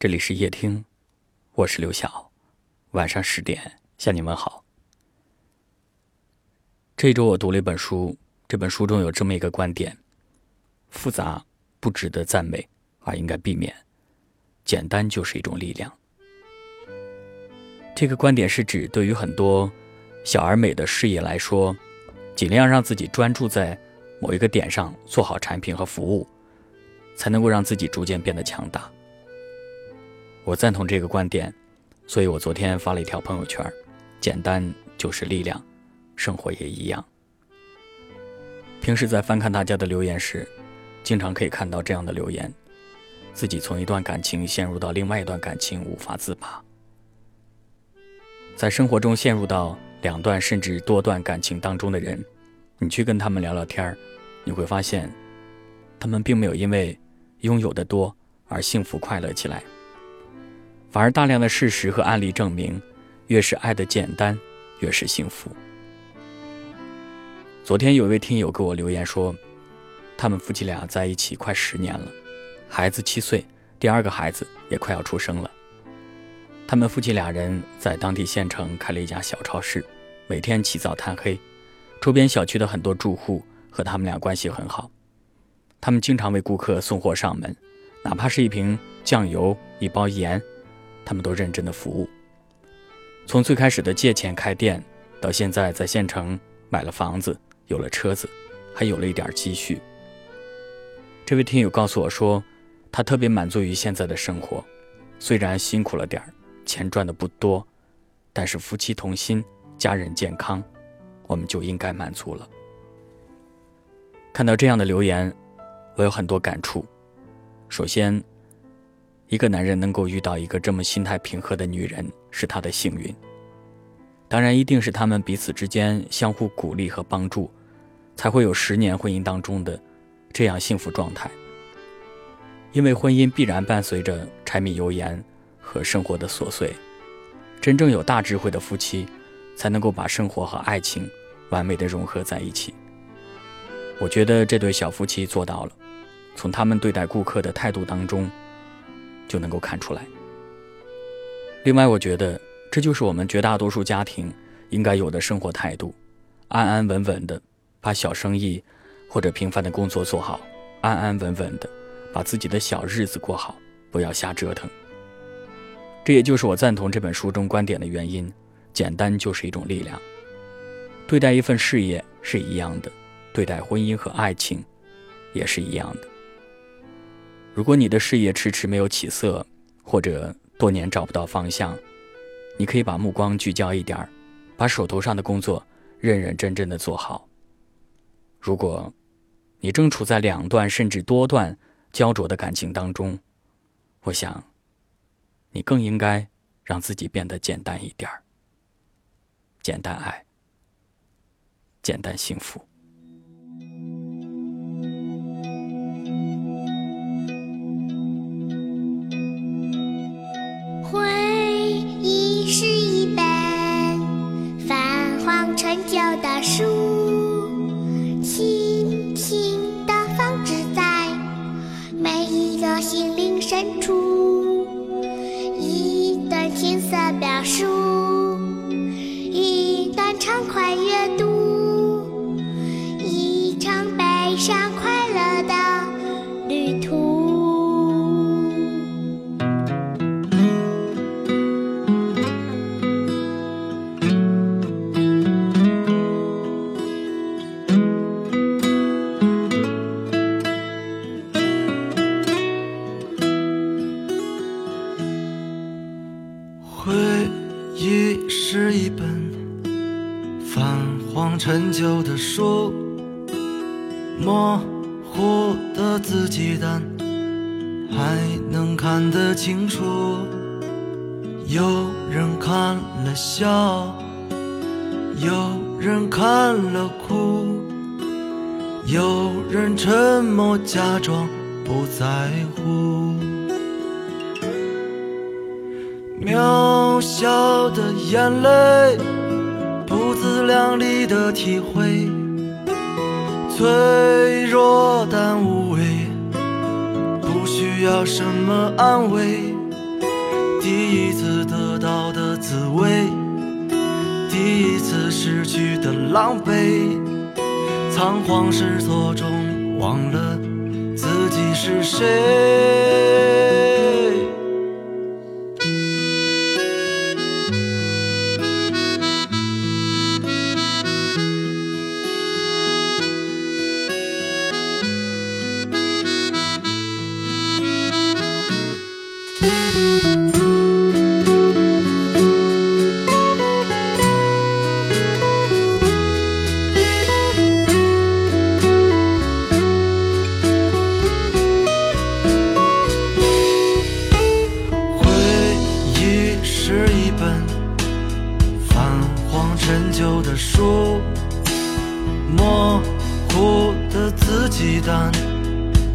这里是夜听，我是刘晓。晚上十点向你们好。这一周我读了一本书，这本书中有这么一个观点：复杂不值得赞美，而应该避免；简单就是一种力量。这个观点是指，对于很多小而美的事业来说，尽量让自己专注在某一个点上，做好产品和服务，才能够让自己逐渐变得强大。我赞同这个观点，所以我昨天发了一条朋友圈：简单就是力量，生活也一样。平时在翻看大家的留言时，经常可以看到这样的留言：自己从一段感情陷入到另外一段感情无法自拔，在生活中陷入到两段甚至多段感情当中的人，你去跟他们聊聊天，你会发现，他们并没有因为拥有的多而幸福快乐起来。反而，大量的事实和案例证明，越是爱的简单，越是幸福。昨天有一位听友给我留言说，他们夫妻俩在一起快十年了，孩子七岁，第二个孩子也快要出生了。他们夫妻俩人在当地县城开了一家小超市，每天起早贪黑，周边小区的很多住户和他们俩关系很好，他们经常为顾客送货上门，哪怕是一瓶酱油、一包盐。他们都认真的服务。从最开始的借钱开店，到现在在县城买了房子，有了车子，还有了一点积蓄。这位听友告诉我说，他特别满足于现在的生活，虽然辛苦了点儿，钱赚的不多，但是夫妻同心，家人健康，我们就应该满足了。看到这样的留言，我有很多感触。首先。一个男人能够遇到一个这么心态平和的女人，是他的幸运。当然，一定是他们彼此之间相互鼓励和帮助，才会有十年婚姻当中的这样幸福状态。因为婚姻必然伴随着柴米油盐和生活的琐碎，真正有大智慧的夫妻，才能够把生活和爱情完美的融合在一起。我觉得这对小夫妻做到了，从他们对待顾客的态度当中。就能够看出来。另外，我觉得这就是我们绝大多数家庭应该有的生活态度：安安稳稳的把小生意或者平凡的工作做好，安安稳稳的把自己的小日子过好，不要瞎折腾。这也就是我赞同这本书中观点的原因：简单就是一种力量。对待一份事业是一样的，对待婚姻和爱情也是一样的。如果你的事业迟迟没有起色，或者多年找不到方向，你可以把目光聚焦一点儿，把手头上的工作认认真真的做好。如果，你正处在两段甚至多段焦灼的感情当中，我想，你更应该让自己变得简单一点儿，简单爱，简单幸福。一段青涩表述，一段畅快阅读，回忆是一本泛黄陈旧的书，模糊的字迹，但还能看得清楚。有人看了笑，有人看了哭，有人沉默假装不在乎。渺笑的眼泪，不自量力的体会，脆弱但无畏，不需要什么安慰，第一次得到的滋味，第一次失去的狼狈，仓皇失措中忘了自己是谁。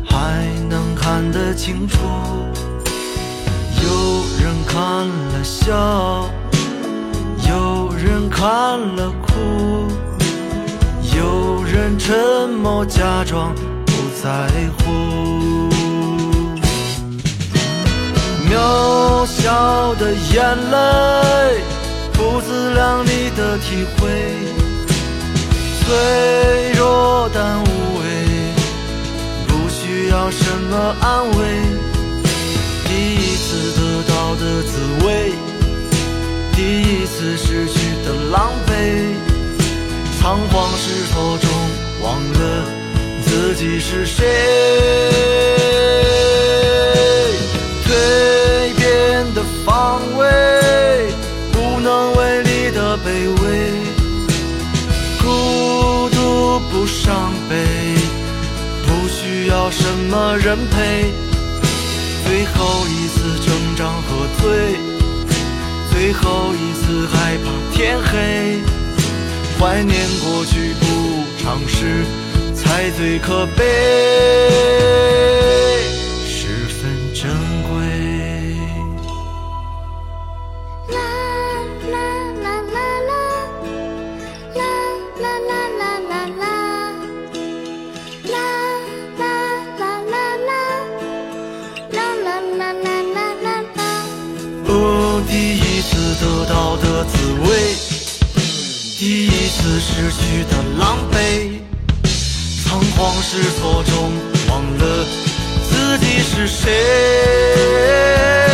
还能看得清楚，有人看了笑，有人看了哭，有人沉默假装不在乎。渺小的眼泪，不自量力的体会，脆弱但无畏。不需要什么安慰？第一次得到的滋味，第一次失去的狼狈，仓皇失措中忘了自己是谁。么人陪？最后一次成长和醉，最后一次害怕天黑。怀念过去不尝试，才最可悲。啦啦啦啦哦第一次得到的滋味第一次失去的狼狈仓皇失措中忘了自己是谁？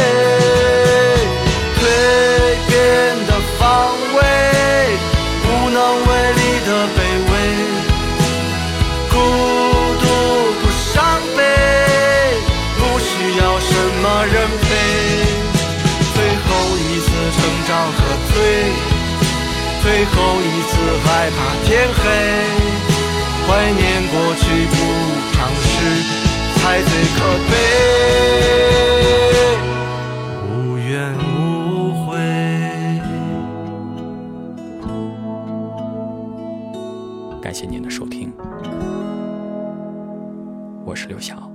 成长和醉。最后一次害怕天黑，怀念过去不尝试，才最可悲，无怨无悔。感谢您的收听，我是刘晓。